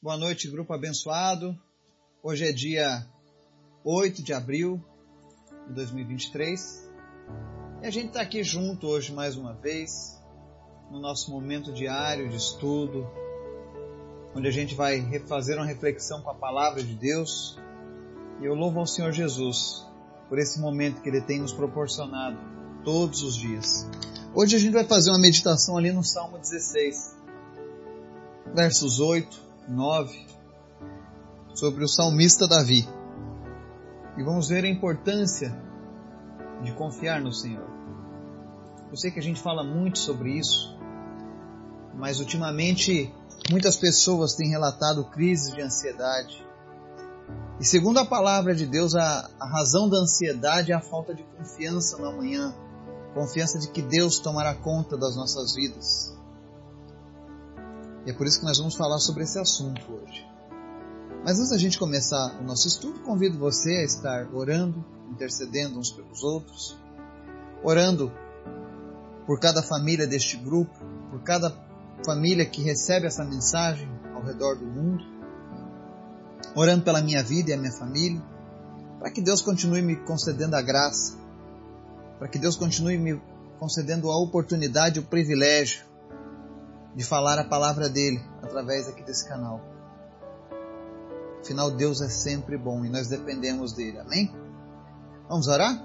Boa noite, grupo abençoado. Hoje é dia 8 de abril de 2023 e a gente está aqui junto hoje mais uma vez no nosso momento diário de estudo, onde a gente vai fazer uma reflexão com a palavra de Deus. E eu louvo ao Senhor Jesus por esse momento que Ele tem nos proporcionado todos os dias. Hoje a gente vai fazer uma meditação ali no Salmo 16, versos 8 9, sobre o salmista Davi. E vamos ver a importância de confiar no Senhor. Eu sei que a gente fala muito sobre isso, mas ultimamente muitas pessoas têm relatado crises de ansiedade. E segundo a palavra de Deus, a, a razão da ansiedade é a falta de confiança no amanhã, confiança de que Deus tomará conta das nossas vidas. E é por isso que nós vamos falar sobre esse assunto hoje. Mas antes da gente começar o nosso estudo, convido você a estar orando, intercedendo uns pelos outros, orando por cada família deste grupo, por cada família que recebe essa mensagem ao redor do mundo, orando pela minha vida e a minha família, para que Deus continue me concedendo a graça, para que Deus continue me concedendo a oportunidade, o privilégio de falar a palavra dele através aqui desse canal. Afinal, Deus é sempre bom e nós dependemos dele. Amém? Vamos orar?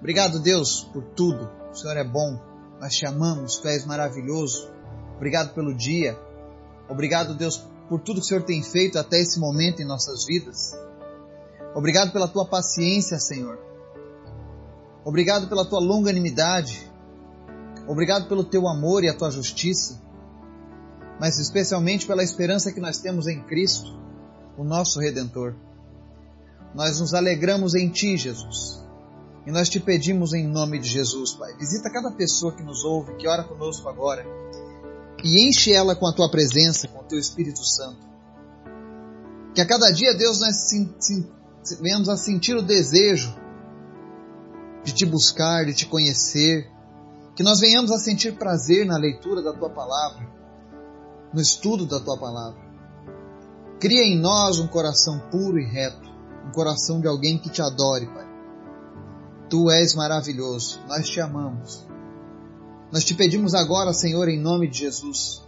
Obrigado, Deus, por tudo. O Senhor é bom. Nós te amamos. Tu és maravilhoso. Obrigado pelo dia. Obrigado, Deus, por tudo que o Senhor tem feito até esse momento em nossas vidas. Obrigado pela tua paciência, Senhor. Obrigado pela tua longanimidade. Obrigado pelo teu amor e a tua justiça mas especialmente pela esperança que nós temos em Cristo, o nosso Redentor. Nós nos alegramos em Ti, Jesus. E nós te pedimos em nome de Jesus, Pai. Visita cada pessoa que nos ouve, que ora conosco agora. E enche ela com a Tua presença, com o Teu Espírito Santo. Que a cada dia, Deus, nós venhamos a sentir o desejo de Te buscar, de Te conhecer. Que nós venhamos a sentir prazer na leitura da Tua palavra no estudo da tua palavra. Cria em nós um coração puro e reto, um coração de alguém que te adore, Pai. Tu és maravilhoso, nós te amamos. Nós te pedimos agora, Senhor, em nome de Jesus.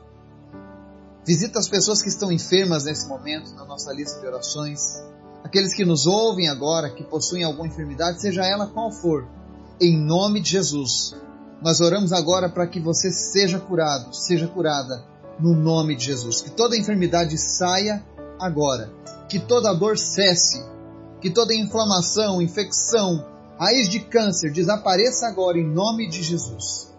Visita as pessoas que estão enfermas nesse momento na nossa lista de orações. Aqueles que nos ouvem agora, que possuem alguma enfermidade, seja ela qual for. Em nome de Jesus. Nós oramos agora para que você seja curado, seja curada no nome de Jesus. Que toda enfermidade saia agora. Que toda dor cesse. Que toda inflamação, infecção, raiz de câncer desapareça agora em nome de Jesus.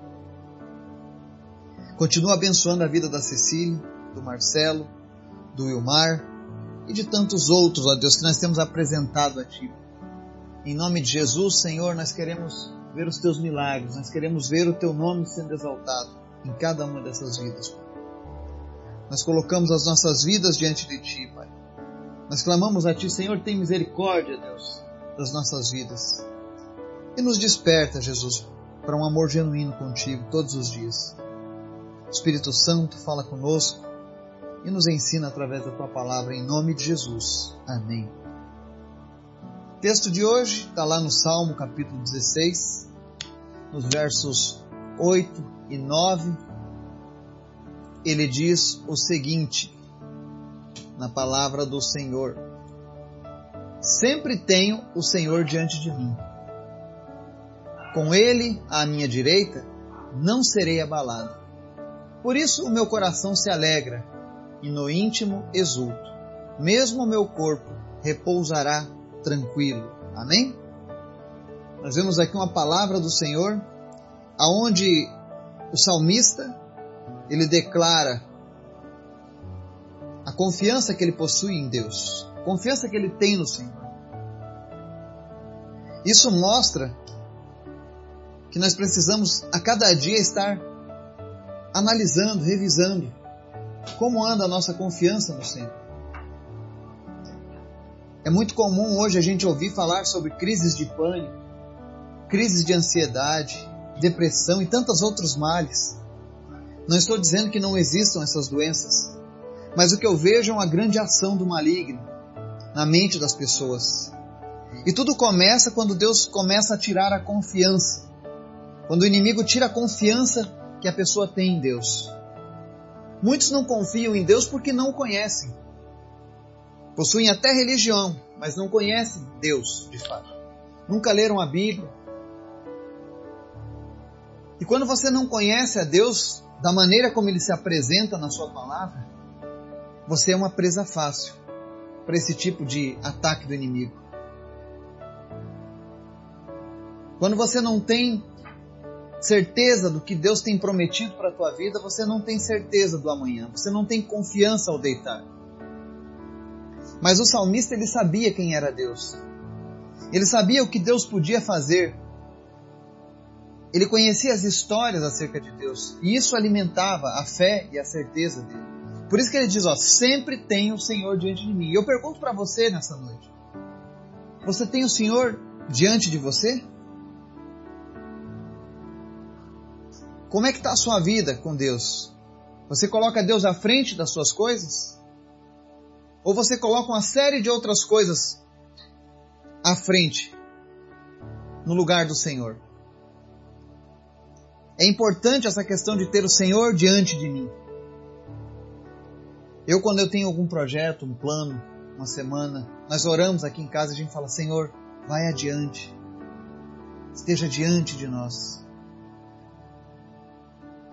Continua abençoando a vida da Cecília, do Marcelo, do Wilmar e de tantos outros, ó Deus, que nós temos apresentado a Ti. Em nome de Jesus, Senhor, nós queremos ver os Teus milagres, nós queremos ver o Teu nome sendo exaltado em cada uma dessas vidas. Nós colocamos as nossas vidas diante de Ti, Pai. Nós clamamos a Ti, Senhor, tem misericórdia, Deus, das nossas vidas. E nos desperta, Jesus, para um amor genuíno contigo todos os dias. Espírito Santo, fala conosco e nos ensina através da Tua palavra, em nome de Jesus. Amém. O texto de hoje está lá no Salmo capítulo 16, nos versos 8 e 9 ele diz o seguinte, na palavra do Senhor: Sempre tenho o Senhor diante de mim. Com ele à minha direita, não serei abalado. Por isso o meu coração se alegra e no íntimo exulto. Mesmo o meu corpo repousará tranquilo. Amém? Nós vemos aqui uma palavra do Senhor, aonde o salmista ele declara a confiança que ele possui em Deus, a confiança que ele tem no Senhor. Isso mostra que nós precisamos a cada dia estar analisando, revisando como anda a nossa confiança no Senhor. É muito comum hoje a gente ouvir falar sobre crises de pânico, crises de ansiedade, depressão e tantos outros males. Não estou dizendo que não existam essas doenças, Mas o que eu vejo é uma grande ação do maligno na mente das pessoas. E tudo começa quando Deus começa a tirar a confiança. Quando o inimigo tira a confiança que a pessoa tem em Deus. Muitos não confiam em Deus porque não o conhecem. Possuem até religião, mas não conhecem Deus de fato. Nunca leram a Bíblia. E quando você não conhece a Deus da maneira como ele se apresenta na sua palavra, você é uma presa fácil para esse tipo de ataque do inimigo. Quando você não tem certeza do que Deus tem prometido para a tua vida, você não tem certeza do amanhã, você não tem confiança ao deitar. Mas o salmista ele sabia quem era Deus. Ele sabia o que Deus podia fazer. Ele conhecia as histórias acerca de Deus, e isso alimentava a fé e a certeza dele. Por isso que ele diz, ó, sempre tem o Senhor diante de mim. E eu pergunto para você nessa noite: você tem o Senhor diante de você? Como é que está a sua vida com Deus? Você coloca Deus à frente das suas coisas? Ou você coloca uma série de outras coisas à frente, no lugar do Senhor? É importante essa questão de ter o Senhor diante de mim. Eu, quando eu tenho algum projeto, um plano, uma semana, nós oramos aqui em casa e a gente fala: Senhor, vai adiante, esteja diante de nós.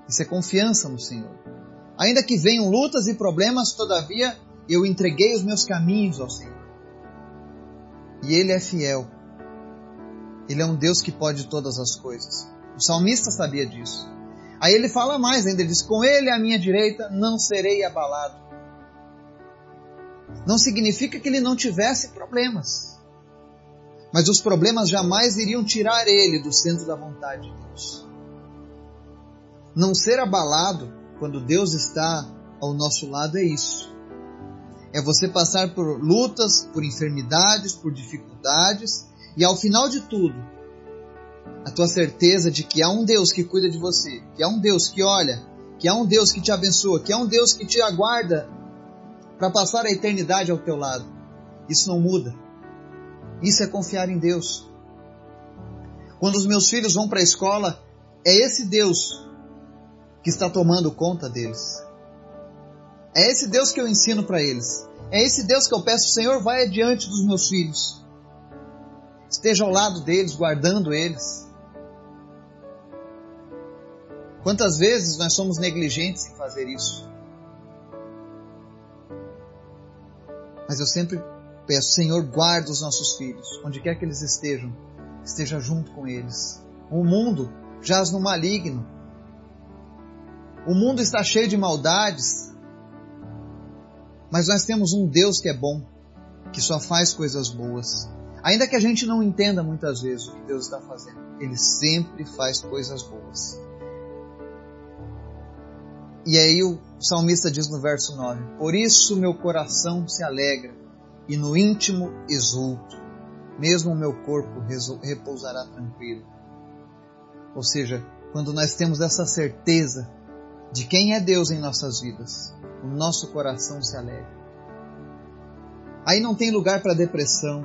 Isso é confiança no Senhor. Ainda que venham lutas e problemas, todavia eu entreguei os meus caminhos ao Senhor. E Ele é fiel. Ele é um Deus que pode todas as coisas. O salmista sabia disso. Aí ele fala mais ainda, ele diz: Com Ele à minha direita não serei abalado. Não significa que ele não tivesse problemas. Mas os problemas jamais iriam tirar ele do centro da vontade de Deus. Não ser abalado quando Deus está ao nosso lado é isso. É você passar por lutas, por enfermidades, por dificuldades e ao final de tudo, a tua certeza de que há um Deus que cuida de você, que há um Deus que olha, que há um Deus que te abençoa, que há um Deus que te aguarda para passar a eternidade ao teu lado. Isso não muda. Isso é confiar em Deus. Quando os meus filhos vão para a escola, é esse Deus que está tomando conta deles. É esse Deus que eu ensino para eles. É esse Deus que eu peço, Senhor, vai adiante dos meus filhos. Esteja ao lado deles, guardando eles. Quantas vezes nós somos negligentes em fazer isso? Mas eu sempre peço, Senhor, guarda os nossos filhos, onde quer que eles estejam, esteja junto com eles. O mundo jaz no maligno, o mundo está cheio de maldades, mas nós temos um Deus que é bom, que só faz coisas boas. Ainda que a gente não entenda muitas vezes o que Deus está fazendo, Ele sempre faz coisas boas. E aí o salmista diz no verso 9: Por isso meu coração se alegra e no íntimo exulto, mesmo o meu corpo repousará tranquilo. Ou seja, quando nós temos essa certeza de quem é Deus em nossas vidas, o nosso coração se alegra. Aí não tem lugar para depressão,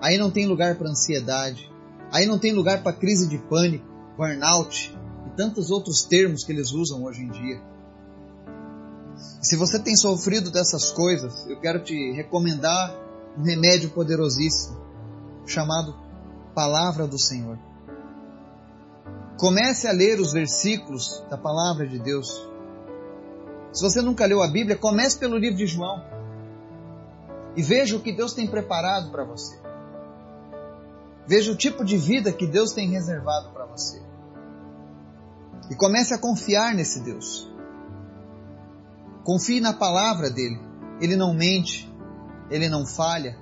aí não tem lugar para ansiedade, aí não tem lugar para crise de pânico, burnout e tantos outros termos que eles usam hoje em dia. Se você tem sofrido dessas coisas, eu quero te recomendar um remédio poderosíssimo chamado Palavra do Senhor. Comece a ler os versículos da palavra de Deus. Se você nunca leu a Bíblia, comece pelo livro de João. E veja o que Deus tem preparado para você. Veja o tipo de vida que Deus tem reservado para você. E comece a confiar nesse Deus. Confie na palavra dele. Ele não mente, ele não falha,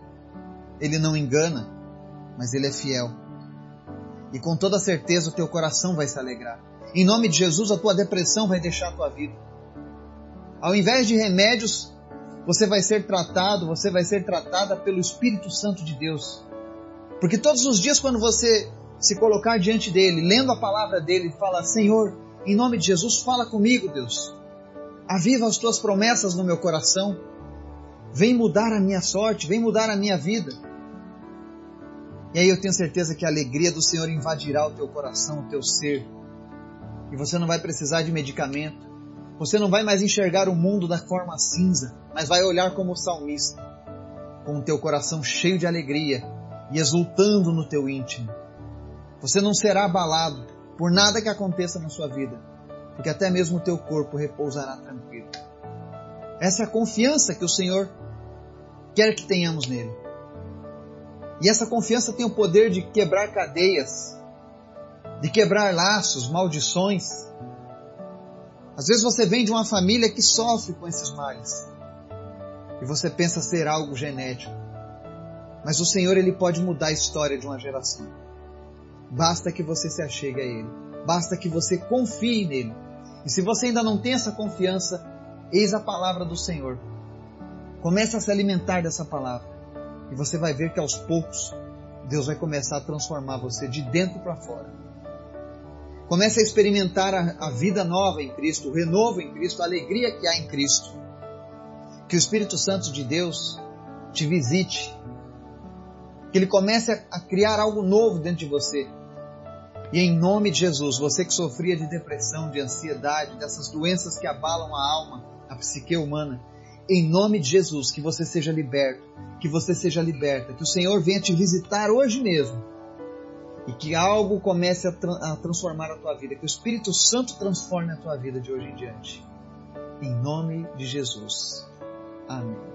ele não engana, mas ele é fiel e com toda certeza o teu coração vai se alegrar. Em nome de Jesus, a tua depressão vai deixar a tua vida. Ao invés de remédios, você vai ser tratado, você vai ser tratada pelo Espírito Santo de Deus. Porque todos os dias, quando você se colocar diante dele, lendo a palavra dele, fala: Senhor, em nome de Jesus, fala comigo, Deus. Aviva as tuas promessas no meu coração. Vem mudar a minha sorte, vem mudar a minha vida. E aí eu tenho certeza que a alegria do Senhor invadirá o teu coração, o teu ser. E você não vai precisar de medicamento. Você não vai mais enxergar o mundo da forma cinza, mas vai olhar como o salmista, com o teu coração cheio de alegria e exultando no teu íntimo. Você não será abalado por nada que aconteça na sua vida, porque até mesmo o teu corpo repousará tranquilo. Essa é a confiança que o Senhor quer que tenhamos nele. E essa confiança tem o poder de quebrar cadeias, de quebrar laços, maldições. Às vezes você vem de uma família que sofre com esses males e você pensa ser algo genético. Mas o Senhor ele pode mudar a história de uma geração. Basta que você se achegue a Ele. Basta que você confie nele. E se você ainda não tem essa confiança, eis a palavra do Senhor. Comece a se alimentar dessa palavra. E você vai ver que aos poucos Deus vai começar a transformar você de dentro para fora. Comece a experimentar a, a, vida nova em Cristo, o renovo em Cristo, a alegria que há em Cristo. Que o Espírito Santo de Deus te visite, que ele comece a criar algo novo dentro de você. E em nome de Jesus, você que sofria de depressão, de ansiedade, dessas doenças que abalam a alma, a psique humana, em nome de Jesus, que você seja liberto, que você seja liberta, que o Senhor venha te visitar hoje mesmo e que algo comece a, tra a transformar a tua vida, que o Espírito Santo transforme a tua vida de hoje em diante. Em nome de Jesus. Amém.